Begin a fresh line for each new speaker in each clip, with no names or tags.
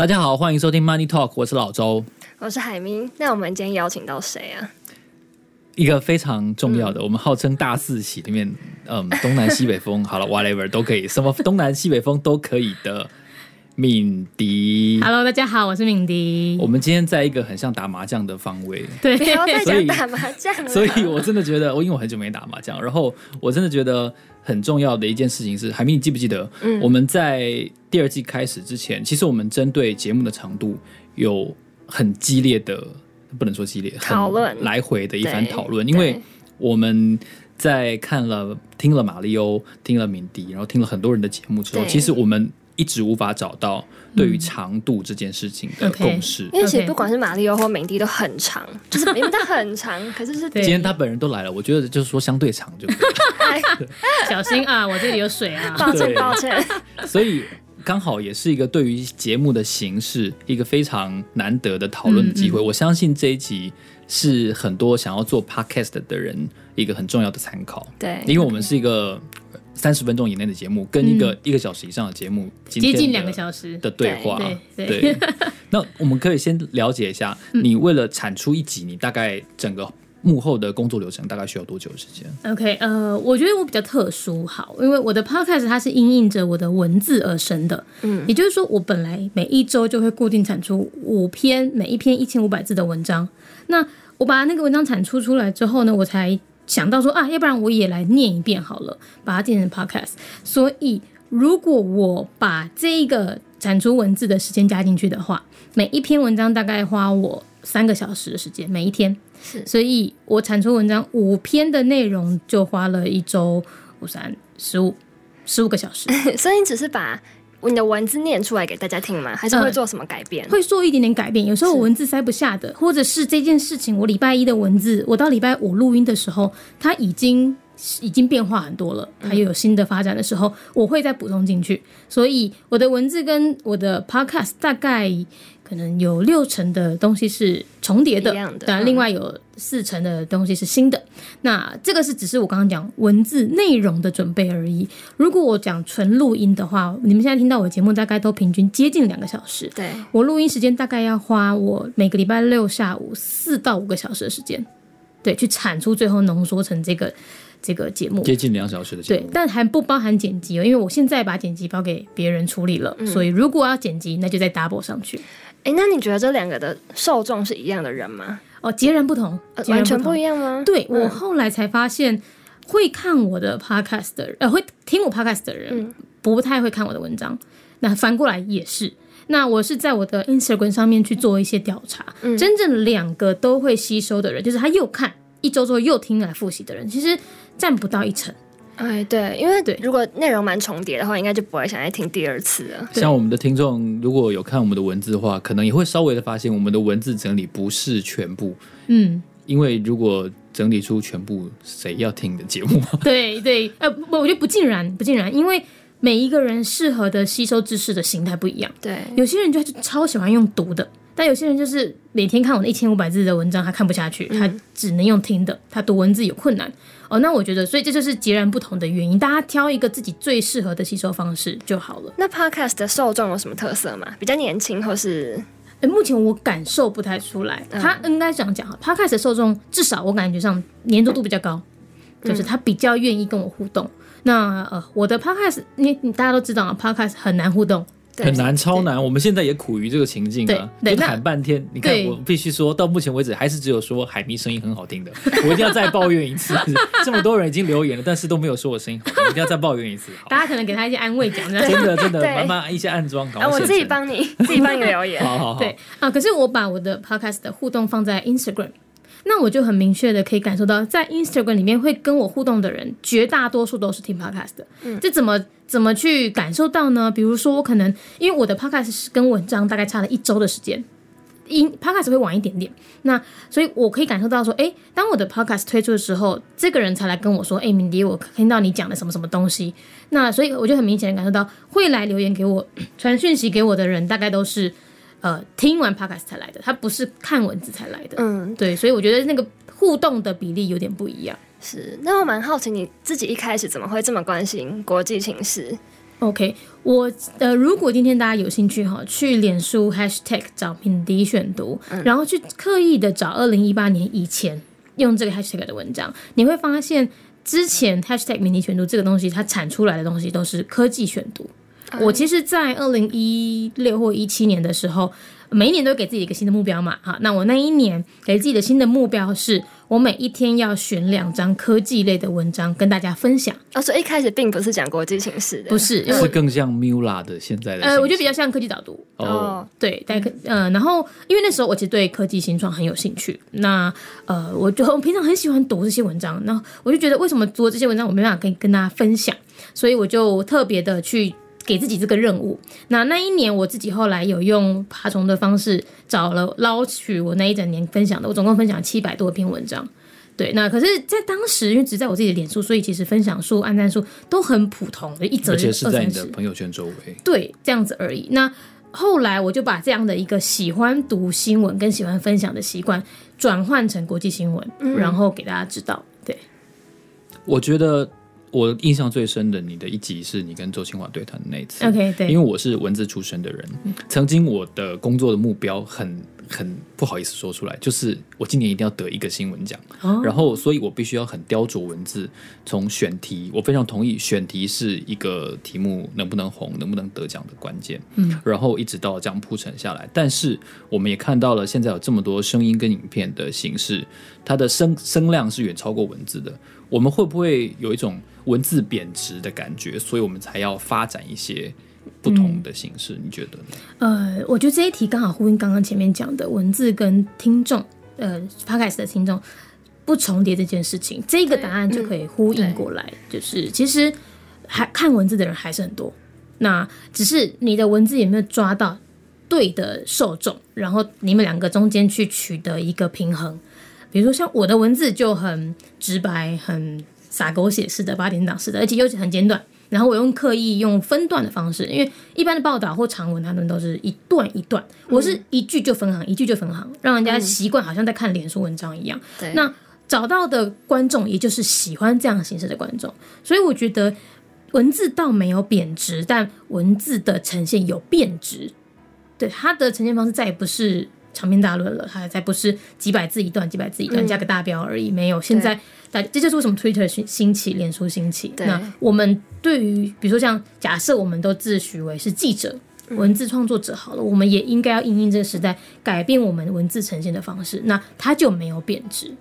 大家好，欢迎收听 Money Talk，我是老周，
我是海明。那我们今天邀请到谁啊？
一个非常重要的，嗯、我们号称大四喜里面，嗯，东南西北风，好了，whatever 都可以，什么东南西北风都可以的。敏迪
，Hello，大家好，我是敏迪。
我们今天在一个很像打麻将的方位，
对，不要再讲打麻将了。
所以，所以我真的觉得，我因为我很久没打麻将，然后我真的觉得很重要的一件事情是，海明，你记不记得，嗯、我们在第二季开始之前，其实我们针对节目的长度有很激烈的，不能说激烈，
讨论。
来回的一番讨论，因为我们在看了、听了马里欧、听了敏迪，然后听了很多人的节目之后，其实我们。一直无法找到对于长度这件事情的共识，
因为其实不管是马力欧或美帝都很长，就是因为它很长，可是是
今天他本人都来了，我觉得就是说相对长就可以。
小心啊，我这里有水啊，
抱 歉抱歉。
所以刚好也是一个对于节目的形式一个非常难得的讨论的机会。我相信这一集是很多想要做 podcast 的人一个很重要的参考。
对，
因为我们是一个。三十分钟以内的节目，跟一个一个小时以上的节目，
接近两个小时
的对话。对，那我们可以先了解一下，你为了产出一集，你大概整个幕后的工作流程大概需要多久时间
？OK，呃，我觉得我比较特殊，好，因为我的 Podcast 它是因应着我的文字而生的，嗯，也就是说，我本来每一周就会固定产出五篇，每一篇一千五百字的文章。那我把那个文章产出出来之后呢，我才。想到说啊，要不然我也来念一遍好了，把它变成 podcast。所以如果我把这一个产出文字的时间加进去的话，每一篇文章大概花我三个小时的时间，每一天。是，所以我产出文章五篇的内容就花了一周五三十五十五个小时。
所以你只是把。你的文字念出来给大家听吗？还是会做什么改变？
嗯、会做一点点改变。有时候我文字塞不下的，或者是这件事情，我礼拜一的文字，我到礼拜五录音的时候，它已经已经变化很多了，它又有新的发展的时候，嗯、我会再补充进去。所以我的文字跟我的 podcast 大概。可能有六成的东西是重叠的，但另外有四成的东西是新的。嗯、那这个是只是我刚刚讲文字内容的准备而已。如果我讲纯录音的话，你们现在听到我的节目大概都平均接近两个小时。
对，
我录音时间大概要花我每个礼拜六下午四到五个小时的时间，对，去产出最后浓缩成这个。这个节目
接近两小时的节目，
对，但还不包含剪辑哦，因为我现在把剪辑包给别人处理了，嗯、所以如果要剪辑，那就再 double 上去。
哎，那你觉得这两个的受众是一样的人吗？
哦，截然不同，
呃、完全不一样吗？
对，我后来才发现，会看我的 podcast 的人，呃，会听我 podcast 的人，不太会看我的文章。那反过来也是，那我是在我的 Instagram 上面去做一些调查，嗯、真正两个都会吸收的人，就是他又看一周之后又听来复习的人，其实。占不到一成，
哎，对，因为对，如果内容蛮重叠的话，应该就不会想再听第二次了。
像我们的听众，如果有看我们的文字的话，可能也会稍微的发现，我们的文字整理不是全部，嗯，因为如果整理出全部，谁要听你的节目？
对对，呃，我觉得不尽然，不尽然，因为每一个人适合的吸收知识的形态不一样。
对，
有些人就超喜欢用读的。但有些人就是每天看我的一千五百字的文章，他看不下去，他只能用听的，他读文字有困难哦。那我觉得，所以这就是截然不同的原因。大家挑一个自己最适合的吸收方式就好了。
那 Podcast 的受众有什么特色吗？比较年轻，或是？
欸，目前我感受不太出来。他应该这样讲哈，Podcast 的受众至少我感觉上粘着度比较高，就是他比较愿意跟我互动。那呃，我的 Podcast，你你大家都知道啊，Podcast 很难互动。
很难，超难。我们现在也苦于这个情境啊，就喊半天。你看，我必须说到目前为止，还是只有说海咪声音很好听的。我一定要再抱怨一次，这么多人已经留言了，但是都没有说我声音好听，我一定要再抱怨一次。
大家可能给他一些安慰奖，真
的真的，慢慢一些暗装。
啊，我自己帮你，自己帮你留言。
好好好。
对啊，可是我把我的 podcast 的互动放在 Instagram。那我就很明确的可以感受到，在 Instagram 里面会跟我互动的人，绝大多数都是听 Podcast 的。嗯，这怎么怎么去感受到呢？比如说，我可能因为我的 Podcast 是跟文章大概差了一周的时间，因 Podcast 会晚一点点。那所以我可以感受到说，诶，当我的 Podcast 推出的时候，这个人才来跟我说，诶，敏迪，我听到你讲的什么什么东西。那所以我就很明显的感受到，会来留言给我、传讯息给我的人，大概都是。呃，听完 podcast 才来的，他不是看文字才来的。嗯，对，所以我觉得那个互动的比例有点不一样。
是，那我蛮好奇你自己一开始怎么会这么关心国际情势
？OK，我呃，如果今天大家有兴趣哈，去脸书 Hashtag 找敏迪选读，嗯、然后去刻意的找二零一八年以前用这个 Hashtag 的文章，你会发现之前 Hashtag 敏迪选读这个东西，它产出来的东西都是科技选读。嗯、我其实，在二零一六或一七年的时候。每一年都给自己一个新的目标嘛，哈，那我那一年给自己的新的目标是，我每一天要选两张科技类的文章跟大家分享。
哦，所以一开始并不是讲国际形势的，
不是，
是更像 Mula 的现在的。
呃，我觉得比较像科技导读。哦，对，大概呃，然后因为那时候我其实对科技新创很有兴趣，那呃，我就我平常很喜欢读这些文章，那我就觉得为什么读这些文章我没办法跟跟大家分享，所以我就特别的去。给自己这个任务。那那一年，我自己后来有用爬虫的方式找了捞取我那一整年分享的，我总共分享七百多篇文章。对，那可是，在当时因为只在我自己的脸书，所以其实分享数、按赞数都很普通的，一则二三十。而且是在你的
朋友圈周围。
对，这样子而已。那后来我就把这样的一个喜欢读新闻跟喜欢分享的习惯转换成国际新闻，嗯、然后给大家知道。对，
我觉得。我印象最深的，你的一集是你跟周清华对谈的那一次。
OK，对，
因为我是文字出身的人，曾经我的工作的目标很很不好意思说出来，就是我今年一定要得一个新闻奖。哦、然后，所以我必须要很雕琢文字，从选题，我非常同意选题是一个题目能不能红、能不能得奖的关键。嗯，然后一直到这样铺陈下来，但是我们也看到了现在有这么多声音跟影片的形式，它的声声量是远超过文字的。我们会不会有一种文字贬值的感觉？所以我们才要发展一些不同的形式？嗯、你觉得呢？
呃，我觉得这一题刚好呼应刚刚前面讲的文字跟听众，呃，Podcast 的听众不重叠这件事情，这个答案就可以呼应过来。嗯、就是其实还看文字的人还是很多，那只是你的文字有没有抓到对的受众，然后你们两个中间去取得一个平衡。比如说像我的文字就很直白、很洒狗血式的、八点档式的，而且又很简短。然后我用刻意用分段的方式，因为一般的报道或长文，他们都是一段一段，我是一句就分行，一句就分行，让人家习惯好像在看脸书文章一样。对，那找到的观众，也就是喜欢这样形式的观众，所以我觉得文字倒没有贬值，但文字的呈现有变值。对，它的呈现方式再也不是。长篇大论了，它才不是几百字一段，几百字一段加个大标而已。嗯、没有，现在大这就是为什么 Twitter 兴起，脸书兴起。那我们对于比如说像假设我们都自诩为是记者、文字创作者好了，嗯、我们也应该要应应这个时代，改变我们文字呈现的方式。那它就没有贬值。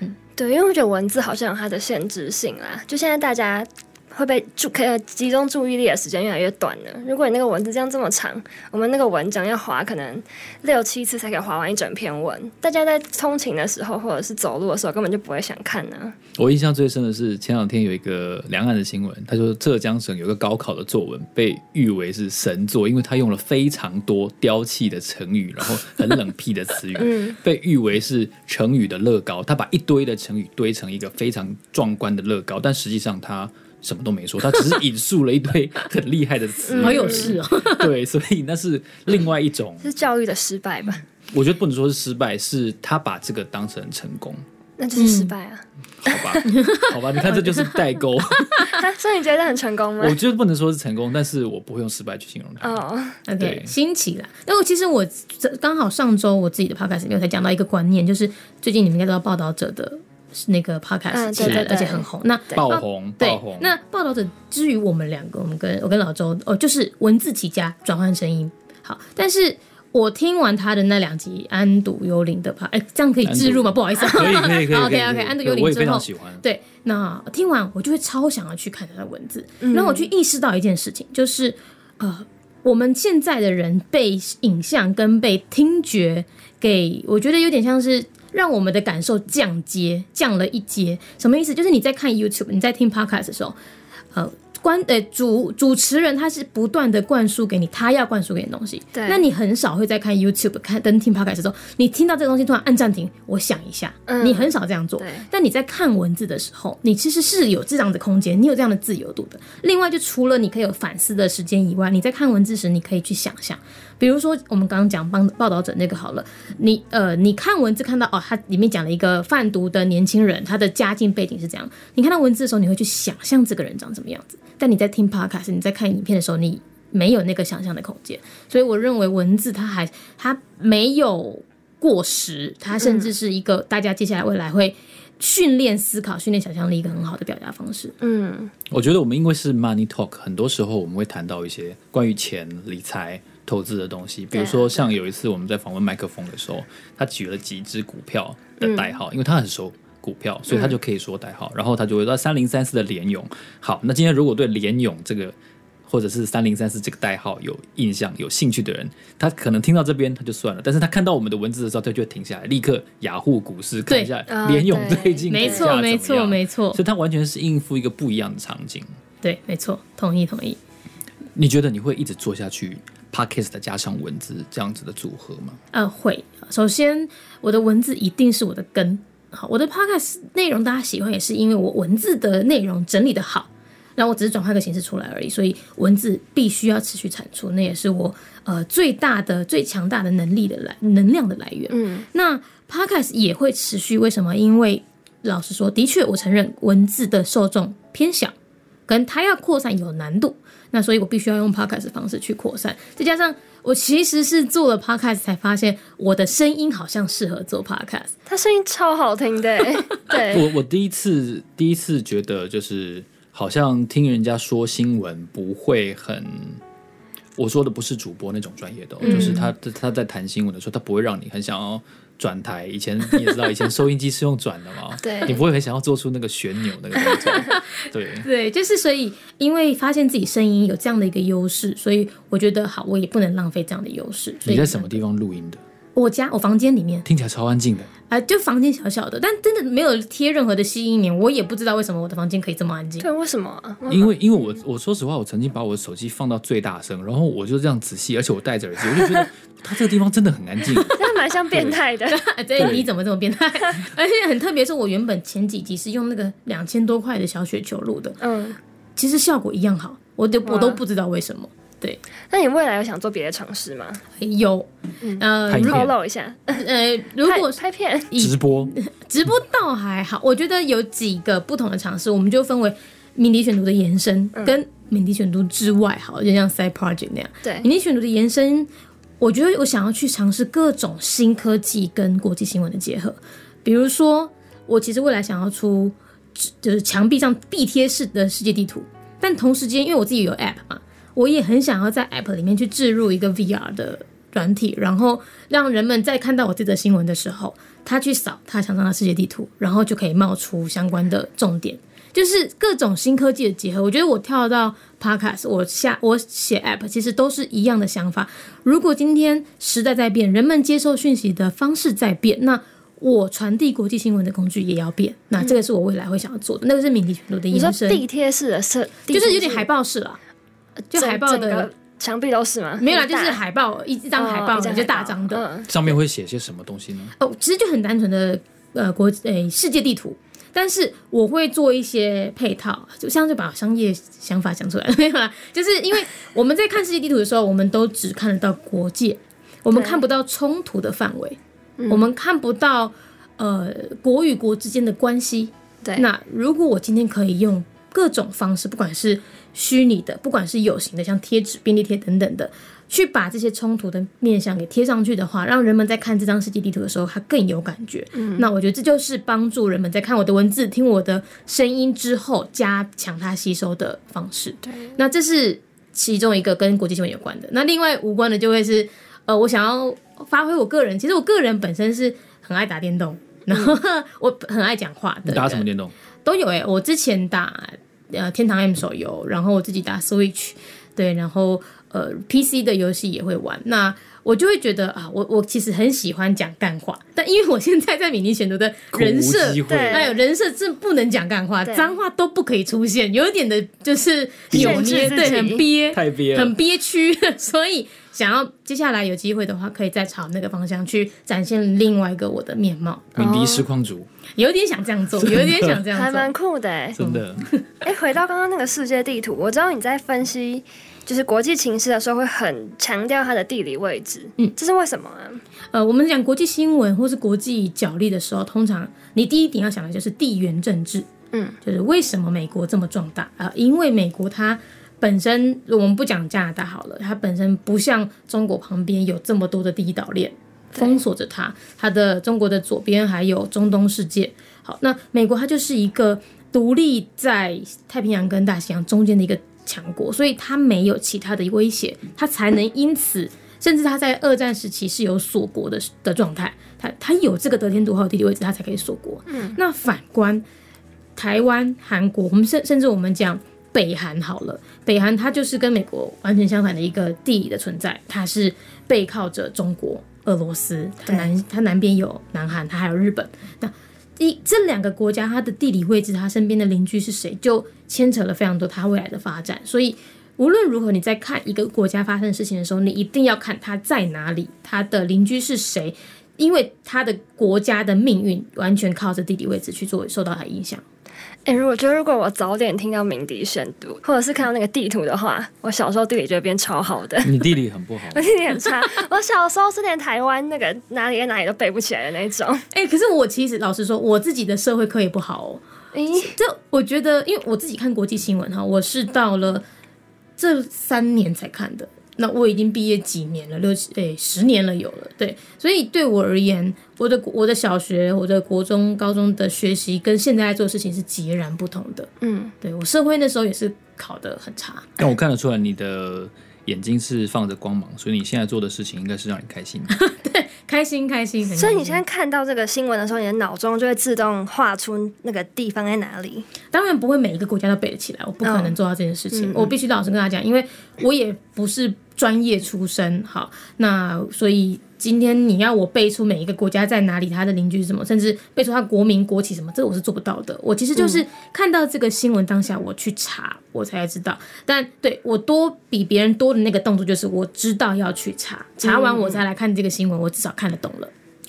嗯，对，因为我觉得文字好像有它的限制性啦。就现在大家。会被注可以集中注意力的时间越来越短了。如果你那个文字这样这么长，我们那个文章要划可能六七次才可以划完一整篇文。大家在通勤的时候或者是走路的时候根本就不会想看呢、啊。
我印象最深的是前两天有一个两岸的新闻，他说浙江省有个高考的作文被誉为是神作，因为他用了非常多雕气的成语，然后很冷僻的词语，嗯、被誉为是成语的乐高。他把一堆的成语堆成一个非常壮观的乐高，但实际上他。什么都没说，他只是引述了一堆很厉害的词，
好有事哦。
对，所以那是另外一种，
是教育的失败吧？
我觉得不能说是失败，是他把这个当成成功，
那就是失败啊。
好吧，好吧，你看这就是代沟。
所以你觉得很成功吗？
我觉得不能说是成功，但是我不会用失败去形容它。
哦，OK，新奇啦。那我其实我刚好上周我自己的 podcast 里面才讲到一个观念，就是最近你们应该知道报道者的。是那个 podcast，是而且很红。那
爆红，
对，
爆。
那报道者之于我们两个，我们跟我跟老周哦，就是文字起家，转换声音。好，但是我听完他的那两集《安堵幽灵》的吧哎，这样可以置入吗？不好意思，
可以可以可以。
OK OK，《安堵幽灵》之后，
喜欢。
对，那听完我就会超想要去看他的文字，然后我去意识到一件事情，就是呃，我们现在的人被影像跟被听觉给，我觉得有点像是。让我们的感受降阶，降了一阶，什么意思？就是你在看 YouTube，你在听 Podcast 的时候，呃。关呃主主持人他是不断的灌输给你他要灌输给你东西，对，那你很少会在看 YouTube 看登听 Podcast 的时候，你听到这个东西突然按暂停，我想一下，嗯、你很少这样做。对。但你在看文字的时候，你其实是有这样的空间，你有这样的自由度的。另外，就除了你可以有反思的时间以外，你在看文字时，你可以去想象，比如说我们刚刚讲帮报道者那个好了，你呃你看文字看到哦，他里面讲了一个贩毒的年轻人，他的家境背景是这样，你看到文字的时候，你会去想象这个人长什么样子。但你在听 podcast，你在看影片的时候，你没有那个想象的空间。所以我认为文字它还它没有过时，它甚至是一个大家接下来未来会训练思考、训练想象力一个很好的表达方式。
嗯，
我觉得我们因为是 money talk，很多时候我们会谈到一些关于钱、理财、投资的东西。比如说，像有一次我们在访问麦克风的时候，他举了几只股票的代号，因为他很熟。股票，所以他就可以说代号，嗯、然后他就会说三零三四的联勇。好，那今天如果对联勇这个或者是三零三四这个代号有印象、有兴趣的人，他可能听到这边他就算了，但是他看到我们的文字的时候，他就会停下来，立刻雅虎股市看一下联勇最近
没错没错没错，
所以他完全是应付一个不一样的场景。
对，没错，同意同意。
你觉得你会一直做下去，Podcast 加上文字这样子的组合吗？
呃，会。首先，我的文字一定是我的根。好，我的 podcast 内容大家喜欢，也是因为我文字的内容整理的好，然后我只是转换个形式出来而已，所以文字必须要持续产出，那也是我呃最大的、最强大的能力的来能量的来源。嗯，那 podcast 也会持续，为什么？因为老实说，的确我承认文字的受众偏小，跟它要扩散有难度，那所以我必须要用 podcast 的方式去扩散，再加上。我其实是做了 podcast 才发现，我的声音好像适合做 podcast。
他声音超好听的，对。
我我第一次第一次觉得，就是好像听人家说新闻不会很，我说的不是主播那种专业的，嗯、就是他他在谈新闻的时候，他不会让你很想要。转台以前你也知道，以前收音机是用转的嘛？
对，
你不会很想要做出那个旋钮那个动作。对
对，就是所以，因为发现自己声音有这样的一个优势，所以我觉得好，我也不能浪费这样的优势。
你在什么地方录音的？
我家，我房间里面，
听起来超安静的。
啊、呃，就房间小小的，但真的没有贴任何的吸音棉，我也不知道为什么我的房间可以这么安静。
对，为什么、啊？
因为因为我我说实话，我曾经把我的手机放到最大声，然后我就这样仔细，而且我戴着耳机，我就觉得 它这个地方真的很安静，
那蛮像变态的。
对，对你怎么这么变态？而且很特别，是我原本前几集是用那个两千多块的小雪球录的，嗯，其实效果一样好，我都我都不知道为什么。对，
那你未来有想做别的尝试吗？
有，呃，
透露一下，
呃，如果
拍片、
直播，
直播倒还好。我觉得有几个不同的尝试，我们就分为敏迪选读的延伸，跟敏迪选读之外，好，就像 side project 那样。
对，
敏迪选读的延伸，我觉得我想要去尝试各种新科技跟国际新闻的结合。比如说，我其实未来想要出就是墙壁上壁贴式的世界地图，但同时间，因为我自己有 app 嘛。我也很想要在 App 里面去置入一个 VR 的软体，然后让人们在看到我这则新闻的时候，他去扫他想上的世界地图，然后就可以冒出相关的重点，就是各种新科技的结合。我觉得我跳到 Podcast，我下我写 App，其实都是一样的想法。如果今天时代在变，人们接受讯息的方式在变，那我传递国际新闻的工具也要变。那这个是我未来会想要做的，那个是敏迪选读的延伸，
地贴式的设，
就是有点海报式了。就海报的
墙壁都是吗？
没有啦，就是海报一张海报，就大张的。
上面会写些什么东西呢？
哦，其实就很单纯的呃国诶世界地图，但是我会做一些配套，就像就把商业想法讲出来了 没有啦？就是因为我们在看世界地图的时候，我们都只看得到国界，我们看不到冲突的范围，我们看不到呃国与国之间的关系。
对，
那如果我今天可以用各种方式，不管是虚拟的，不管是有形的，像贴纸、便利贴等等的，去把这些冲突的面向给贴上去的话，让人们在看这张世界地图的时候，他更有感觉。嗯，那我觉得这就是帮助人们在看我的文字、听我的声音之后，加强它吸收的方式。
对，
那这是其中一个跟国际新闻有关的。那另外无关的就会是，呃，我想要发挥我个人，其实我个人本身是很爱打电动，然后 我很爱讲话的。
打什么电动？
都有哎、欸，我之前打。呃，天堂 M 手游，然后我自己打 Switch，对，然后呃，PC 的游戏也会玩。那我就会觉得啊，我我其实很喜欢讲干话，但因为我现在在敏迪选读的人设，对，还有人设是不能讲干话，脏话都不可以出现，有一点的就是扭捏，对，很憋，
太憋，
很憋屈，所以。想要接下来有机会的话，可以再朝那个方向去展现另外一个我的面貌。
米迪实况主
有点想这样做，有点想这样做，
还蛮酷的哎，
真的。
哎，回到刚刚那个世界地图，我知道你在分析就是国际情势的时候，会很强调它的地理位置。嗯，这是为什么啊？
呃，我们讲国际新闻或是国际角力的时候，通常你第一点要想的就是地缘政治。嗯，就是为什么美国这么壮大啊？因为美国它本身，我们不讲加拿大好了，它本身不像中国旁边有这么多的第一岛链封锁着它，它的中国的左边还有中东世界。好，那美国它就是一个独立在太平洋跟大西洋中间的一个强国，所以他没有其他的威胁，他才能因此。甚至他在二战时期是有锁国的的状态，他他有这个得天独厚的地理位置，他才可以锁国。嗯，那反观台湾、韩国，我们甚甚至我们讲北韩好了，北韩它就是跟美国完全相反的一个地理的存在，它是背靠着中国、俄罗斯，它南它南边有南韩，它还有日本。那一这两个国家，它的地理位置，它身边的邻居是谁，就牵扯了非常多它未来的发展，所以。无论如何，你在看一个国家发生的事情的时候，你一定要看它在哪里，它的邻居是谁，因为他的国家的命运完全靠着地理位置去做受到它影响。
哎、欸，如果觉得如果我早点听到鸣笛选读，或者是看到那个地图的话，我小时候地理就会变超好的。
你地理很不好，
我地理很差。我小时候是连台湾那个哪里跟哪里都背不起来的那种。
哎、欸，可是我其实老实说，我自己的社会课也不好哦。哎、欸，这我觉得，因为我自己看国际新闻哈，我是到了。这三年才看的，那我已经毕业几年了，六七诶十年了有了，对，所以对我而言，我的我的小学、我的国中、高中的学习跟现在在做的事情是截然不同的。嗯，对我社会那时候也是考得很差，
但我看得出来你的眼睛是放着光芒，所以你现在做的事情应该是让你开心的。
对。开心开心，
所以你现在看到这个新闻的时候，你的脑中就会自动画出那个地方在哪里。
当然不会每一个国家都背得起来，我不可能做到这件事情。Oh, 我必须老实跟大家讲，因为我也不是专业出身。好，那所以。今天你要我背出每一个国家在哪里，他的邻居是什么，甚至背出他国民国旗什么，这个我是做不到的。我其实就是看到这个新闻当下，我去查，我才知道。但对我多比别人多的那个动作，就是我知道要去查，查完我再来看这个新闻，我至少看得懂了。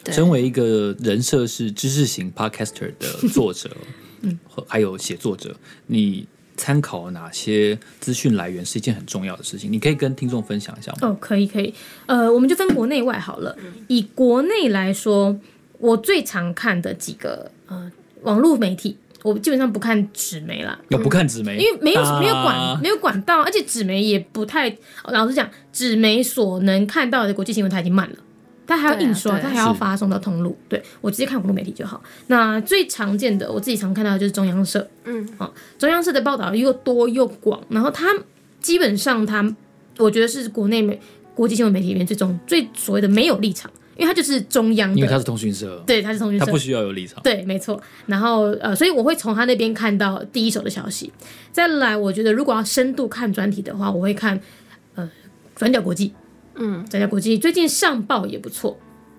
身为一个人设是知识型 podcaster 的作者，嗯，还有写作者，你。参考哪些资讯来源是一件很重要的事情，你可以跟听众分享一下吗？
哦，可以，可以。呃，我们就分国内外好了。以国内来说，我最常看的几个呃网络媒体，我基本上不看纸媒啦。
有不看纸媒，
因为没有没有管没有管道，而且纸媒也不太。老实讲，纸媒所能看到的国际新闻，它已经慢了。他还要印刷，他还要发送到通路。对，我直接看网络媒体就好。那最常见的，我自己常看到的就是中央社。嗯，好，中央社的报道又多又广，然后他基本上他，我觉得是国内媒国际新闻媒体里面最中最所谓的没有立场，因为他就是中央的，
因为他是通讯社，
对，他是通讯社，
他不需要有立场。
对，没错。然后呃，所以我会从他那边看到第一手的消息。再来，我觉得如果要深度看专题的话，我会看呃转角国际。嗯，转角国际最近上报也不错，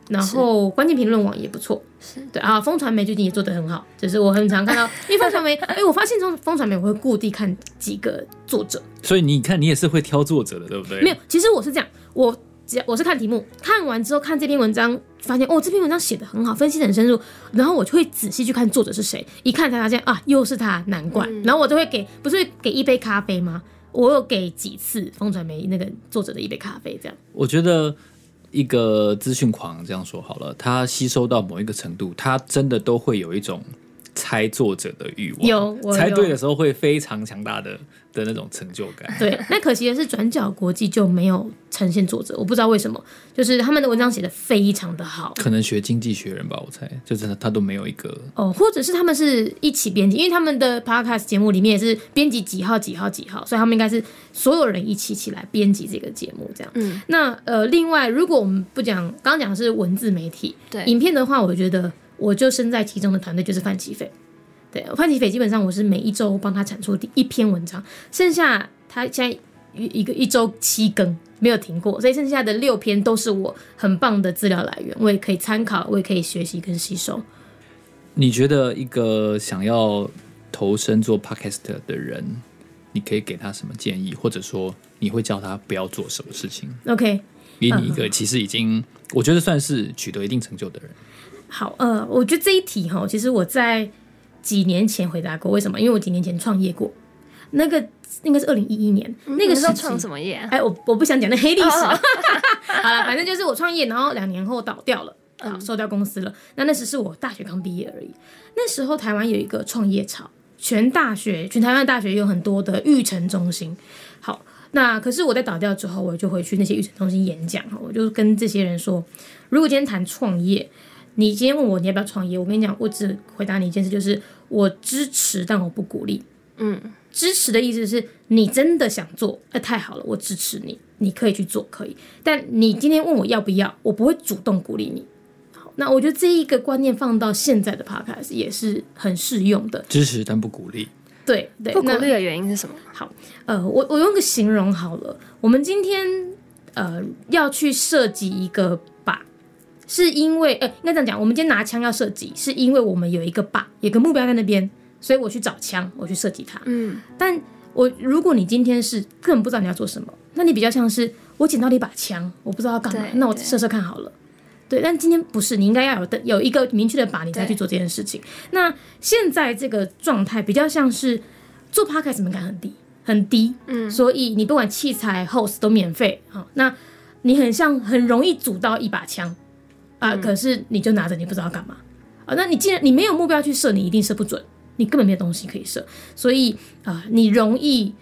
然后关键评论网也不错，是。对啊，风传媒最近也做得很好，只是我很常看到，因为风传媒，哎、欸，我发现从风传媒我会固定看几个作者，
所以你看你也是会挑作者的，对不对？
没有，其实我是这样，我只要我是看题目，看完之后看这篇文章，发现哦这篇文章写的很好，分析得很深入，然后我就会仔细去看作者是谁，一看才发现啊又是他，难怪，嗯、然后我就会给，不是会给一杯咖啡吗？我有给几次风传媒那个作者的一杯咖啡，这样。
我觉得一个资讯狂这样说好了，他吸收到某一个程度，他真的都会有一种猜作者的欲望。
有，有
猜对的时候会非常强大的。的那种成就感。
对，那可惜的是，转角国际就没有呈现作者，我不知道为什么，就是他们的文章写的非常的好。
可能学经济学人吧，我猜，就是他都没有一个
哦，或者是他们是一起编辑，因为他们的 podcast 节目里面也是编辑几号几号几号，所以他们应该是所有人一起起来编辑这个节目这样。嗯，那呃，另外如果我们不讲，刚刚讲的是文字媒体，对，影片的话，我觉得我就身在其中的团队就是范琪斐。对，范琪斐基本上我是每一周帮他产出第一篇文章，剩下他现在一个一周七更没有停过，所以剩下的六篇都是我很棒的资料来源，我也可以参考，我也可以学习跟吸收。
你觉得一个想要投身做 podcast 的人，你可以给他什么建议，或者说你会叫他不要做什么事情
？OK，
给你一个其实已经我觉得算是取得一定成就的人。
好，呃，我觉得这一题哈，其实我在。几年前回答过，为什么？因为我几年前创业过，那个应该是二零一一年，嗯、那个时候
创什么业？
哎，我我不想讲那黑历史。Oh. 好了，反正就是我创业，然后两年后倒掉了，啊，收掉公司了。那那时是我大学刚毕业而已。那时候台湾有一个创业潮，全大学、全台湾大学有很多的育成中心。好，那可是我在倒掉之后，我就回去那些育成中心演讲，我就跟这些人说，如果今天谈创业，你今天问我你要不要创业，我跟你讲，我只回答你一件事，就是我支持，但我不鼓励。嗯，支持的意思是你真的想做，那，太好了，我支持你，你可以去做，可以。但你今天问我要不要，我不会主动鼓励你。好，那我觉得这一个观念放到现在的 podcast 也是很适用的，
支持但不鼓励。
对对，
不鼓励的原因是什么？
好，呃，我我用个形容好了，我们今天呃要去设计一个靶，是因为呃应该这样讲，我们今天拿枪要射击，是因为我们有一个靶，有个目标在那边。所以我去找枪，我去射击它。嗯，但我如果你今天是根本不知道你要做什么，那你比较像是我捡到了一把枪，我不知道要干嘛，那我射射看好了。对，但今天不是，你应该要有的有一个明确的靶，你再去做这件事情。那现在这个状态比较像是做 podcast 门槛很低很低，嗯，所以你不管器材 host 都免费啊，那你很像很容易组到一把枪啊，可是你就拿着你不知道干嘛啊，那你既然你没有目标去射，你一定射不准。你根本没有东西可以射，所以啊、呃，你容易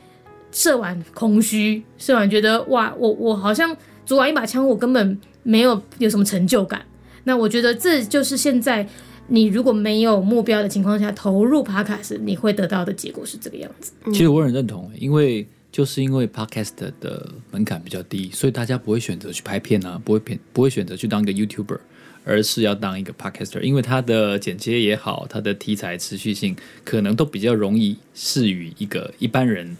射完空虚，射完觉得哇，我我好像组完一把枪，我根本没有有什么成就感。那我觉得这就是现在你如果没有目标的情况下投入 Podcast，你会得到的结果是这个样子。
其实我很认同，因为就是因为 Podcast 的门槛比较低，所以大家不会选择去拍片啊，不会片不会选择去当一个 YouTuber。而是要当一个 podcaster，因为它的剪接也好，它的题材持续性可能都比较容易适于一个一般人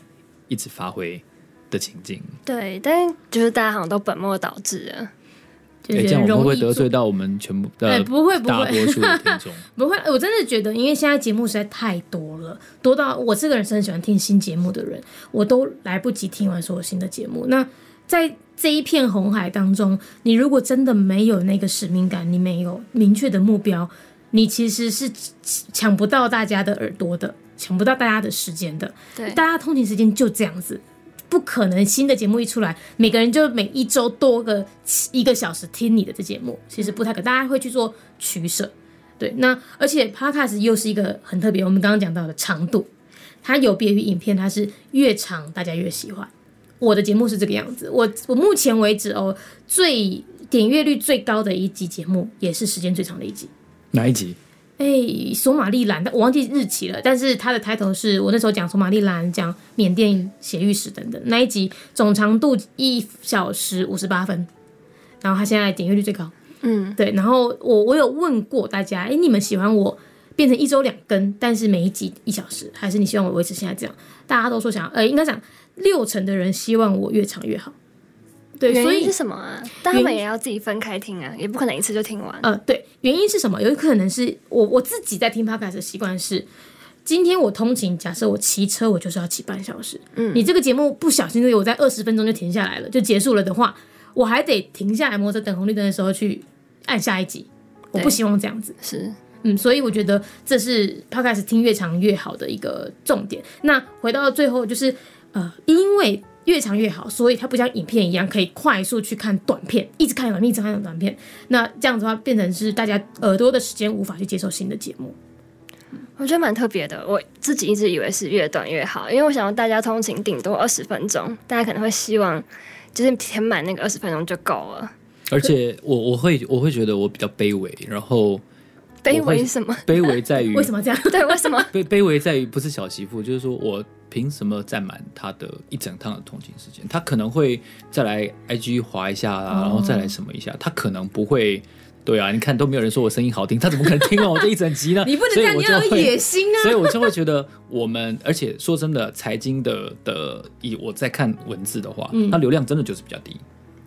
一直发挥的情境。
对，但就是大家好像都本末倒置了。
哎、欸，这样我们会不会得罪到我们全部的、欸、不会不会大多数的听众？
不会，我真的觉得，因为现在节目实在太多了，多到我这个人是很喜欢听新节目的人，我都来不及听完所有新的节目。那在这一片红海当中，你如果真的没有那个使命感，你没有明确的目标，你其实是抢不到大家的耳朵的，抢不到大家的时间的。
对，
大家通勤时间就这样子，不可能新的节目一出来，每个人就每一周多个一个小时听你的这节目，其实不太可能，大家会去做取舍。对，那而且 Podcast 又是一个很特别，我们刚刚讲到的长度，它有别于影片，它是越长大家越喜欢。我的节目是这个样子，我我目前为止哦，最点阅率最高的一集节目，也是时间最长的一集。
哪一集？
哎、欸，索马利兰，我忘记日期了，但是它的抬头是我那时候讲索马利兰，讲缅甸血浴史等等，那一集总长度一小时五十八分，然后它现在点阅率最高。嗯，对，然后我我有问过大家，哎、欸，你们喜欢我变成一周两更，但是每一集一小时，还是你希望我维持现在这样？大家都说想，呃，应该讲。六成的人希望我越长越好，对，所以
是什么啊？但他们也要自己分开听啊，也不可能一次就听完。
呃，对，原因是什么？有可能是我我自己在听 podcast 的习惯是，今天我通勤，假设我骑车，我就是要骑半小时。嗯，你这个节目不小心，我在二十分钟就停下来了，就结束了的话，我还得停下来摩托车等红绿灯的时候去按下一集。我不希望这样子。
是，
嗯，所以我觉得这是 podcast 听越长越好的一个重点。那回到最后就是。呃，因为越长越好，所以它不像影片一样可以快速去看短片，一直看短片，一直看短片。那这样子的话，变成是大家耳朵的时间无法去接受新的节目。
我觉得蛮特别的，我自己一直以为是越短越好，因为我想要大家通勤顶多二十分钟，大家可能会希望就是填满那个二十分钟就够了。
而且我我会我会觉得我比较卑微，然后。
卑微什么？
卑微在于
为什么这样？
对，为什么？
卑卑微在于不是小媳妇，就是说我凭什么占满他的一整趟的通勤时间？他可能会再来 IG 滑一下啦，然后再来什么一下，他可能不会。对啊，你看都没有人说我声音好听，他怎么可能听完我这一整集呢？
你不能这样，你要有野心啊！
所以我就会觉得我们，而且说真的，财经的的，以我在看文字的话，它流量真的就是比较低。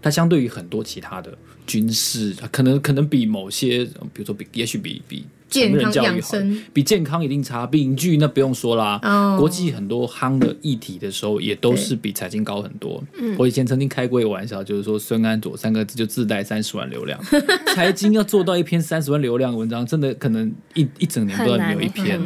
它相对于很多其他的军事，可能可能比某些，比如说比，也许比比成人教育好，比健康一定差，比影剧那不用说啦。Oh. 国际很多夯的议题的时候，也都是比财经高很多。我以前曾经开过一个玩笑，就是说孙安佐三个字就自带三十万流量，财经要做到一篇三十万流量的文章，真的可能一一整年不知道没有一篇。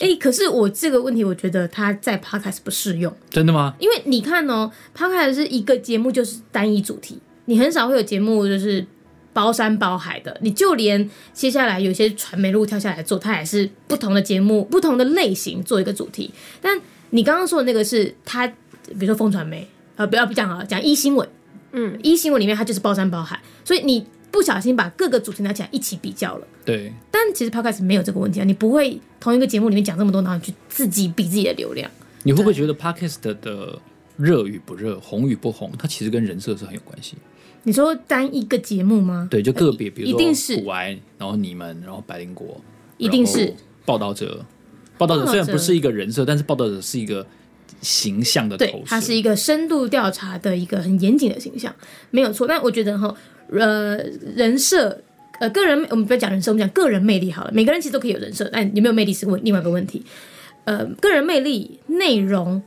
哎、欸，可是我这个问题，我觉得它在 Podcast 不适用。
真的吗？
因为你看哦，Podcast 是一个节目，就是单一主题，你很少会有节目就是包山包海的。你就连接下来有些传媒路跳下来做，它也是不同的节目、不同的类型做一个主题。但你刚刚说的那个是它，比如说风传媒，呃，不要不讲啊，讲一新闻，嗯，一新闻里面它就是包山包海，所以你不小心把各个主题拿起来一起比较了。
对。
但其实 Podcast 没有这个问题啊，你不会同一个节目里面讲这么多，然后去自己比自己的流量。
你会不会觉得 Podcast 的热与不热、红与不红，它其实跟人设是很有关系？
你说单一个节目吗？
对，就个别，比如说
一定是
股癌，然后你们，然后百灵国，
一定是
报道者。报道者虽然不是一个人设，但是报道者是一个形象的投射，对，
它是一个深度调查的一个很严谨的形象，没有错。但我觉得哈，呃，人设，呃，个人，我们不要讲人设，我们讲个人魅力好了。每个人其实都可以有人设，但有没有魅力是问另外一个问题。呃，个人魅力、内容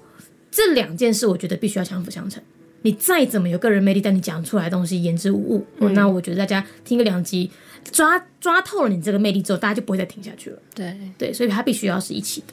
这两件事，我觉得必须要相辅相成。你再怎么有个人魅力，但你讲出来的东西言之无物，嗯，那我觉得大家听个两集，抓抓透了你这个魅力之后，大家就不会再听下去了。
对
对，所以它必须要是一起的。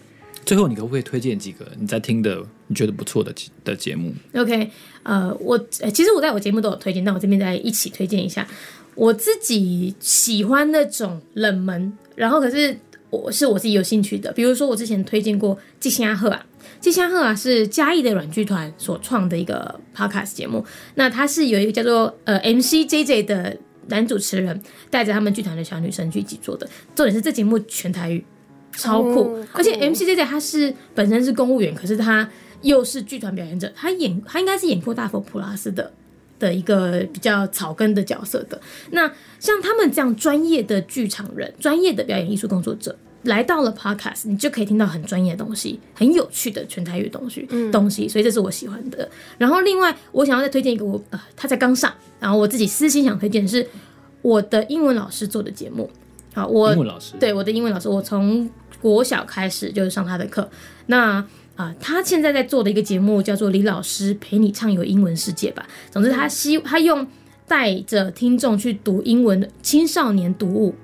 最后，你可不可以推荐几个你在听的、你觉得不错的的节目
？OK，呃，我其实我在我节目都有推荐，但我这边再一起推荐一下。我自己喜欢那种冷门，然后可是。我是我自己有兴趣的，比如说我之前推荐过《季星阿赫》啊，《即兴阿赫》啊是嘉义的软剧团所创的一个 podcast 节目。那它是有一个叫做呃 MC JJ 的男主持人带着他们剧团的小女生去一起做的。重点是这节目全台语，超酷而且 MC JJ 他是本身是公务员，可是他又是剧团表演者，他演他应该是演过大佛普拉斯的的一个比较草根的角色的。那像他们这样专业的剧场人、专业的表演艺术工作者，来到了 Podcast，你就可以听到很专业的东西，很有趣的全台语东西，嗯、东西。所以这是我喜欢的。然后另外，我想要再推荐一个我，呃，他才刚上，然后我自己私心想推荐的是我的英文老师做的节目。好，我
英文老师
对我的英文老师，我从国小开始就是上他的课。那啊、呃，他现在在做的一个节目叫做李老师陪你畅游英文世界吧。总之，他希他用。带着听众去读英文的，青少年读物，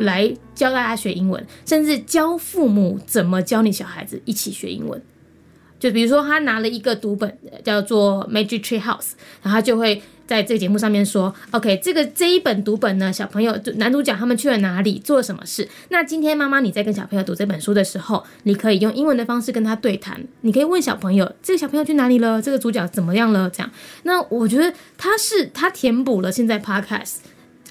来教大家学英文，甚至教父母怎么教你小孩子一起学英文。就比如说，他拿了一个读本叫做《Magic Tree House》，然后他就会。在这个节目上面说，OK，这个这一本读本呢，小朋友男主角他们去了哪里，做了什么事？那今天妈妈你在跟小朋友读这本书的时候，你可以用英文的方式跟他对谈，你可以问小朋友，这个小朋友去哪里了？这个主角怎么样了？这样，那我觉得他是他填补了现在 Podcast。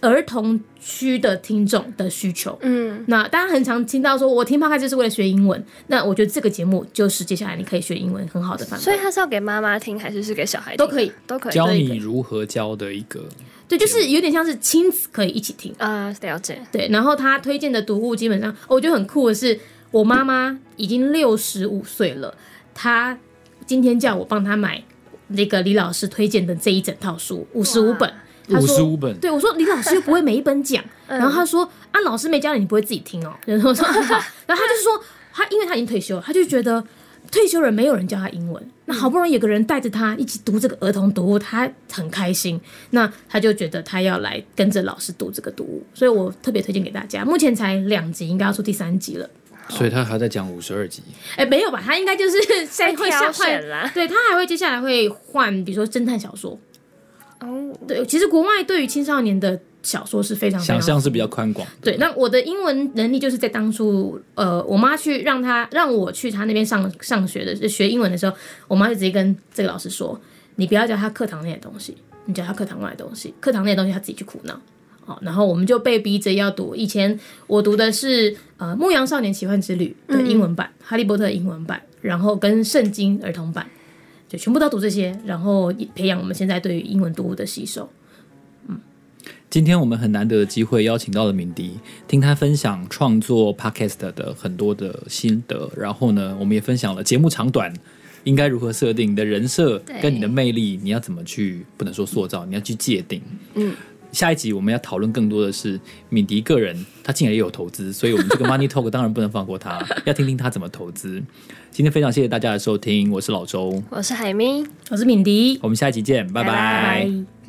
儿童区的听众的需求，嗯，那大家很常听到说，我听 Podcast 就是为了学英文。那我觉得这个节目就是接下来你可以学英文很好的方法。
所以他是要给妈妈听，还是是给小孩听？
都可以，
都可以
教你如何教的一个。
对，就是有点像是亲子可以一起听
啊，了解。
对，然后他推荐的读物基本上，我觉得很酷的是，我妈妈已经六十五岁了，她今天叫我帮她买那个李老师推荐的这一整套书，五十五本。
五十五本，
对我说：“李老师又不会每一本讲。”然后他说：“啊，老师没教你，你不会自己听哦。”然后我说：“然后他就是说，他因为他已经退休了，他就觉得退休人没有人教他英文，那好不容易有个人带着他一起读这个儿童读物，他很开心。那他就觉得他要来跟着老师读这个读物，所以我特别推荐给大家。目前才两集，应该要出第三集了。
所以他还在讲五十二集？
哎，没有吧？他应该就是 下会下
换啦。
对他还会接下来会换，比如说侦探小说。哦，对，其实国外对于青少年的小说是非常，
想象是比较宽广。
对，那我的英文能力就是在当初，呃，我妈去让他让我去他那边上上学的学英文的时候，我妈就直接跟这个老师说：“你不要教他课堂那些东西，你教他课堂外的东西，课堂那些东西他自己去苦恼。”哦，然后我们就被逼着要读。以前我读的是呃《牧羊少年奇幻之旅》的英文版，嗯《哈利波特》英文版，然后跟圣经儿童版。就全部都读这些，然后培养我们现在对于英文读物的吸收。嗯，
今天我们很难得的机会邀请到了敏迪，听他分享创作 Podcast 的很多的心得。然后呢，我们也分享了节目长短应该如何设定，你的人设跟你的魅力，你要怎么去不能说塑造，你要去界定。嗯。下一集我们要讨论更多的是敏迪个人，他竟然也有投资，所以我们这个 Money Talk 当然不能放过他，要听听他怎么投资。今天非常谢谢大家的收听，我是老周，
我是海明，
我是敏迪，
我们下一集见，拜拜。拜拜。